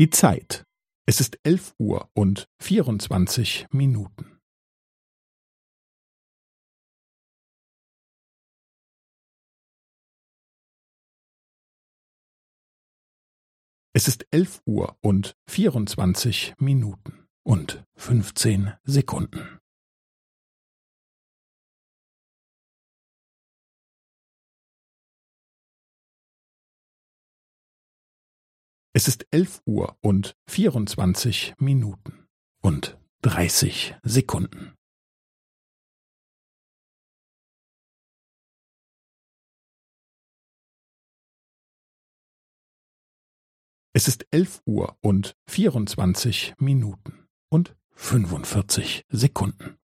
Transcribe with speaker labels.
Speaker 1: Die Zeit. Es ist elf Uhr und vierundzwanzig Minuten. Es ist elf Uhr und vierundzwanzig Minuten und fünfzehn Sekunden. Es ist elf Uhr und vierundzwanzig Minuten und dreißig Sekunden. Es ist elf Uhr und vierundzwanzig Minuten und fünfundvierzig Sekunden.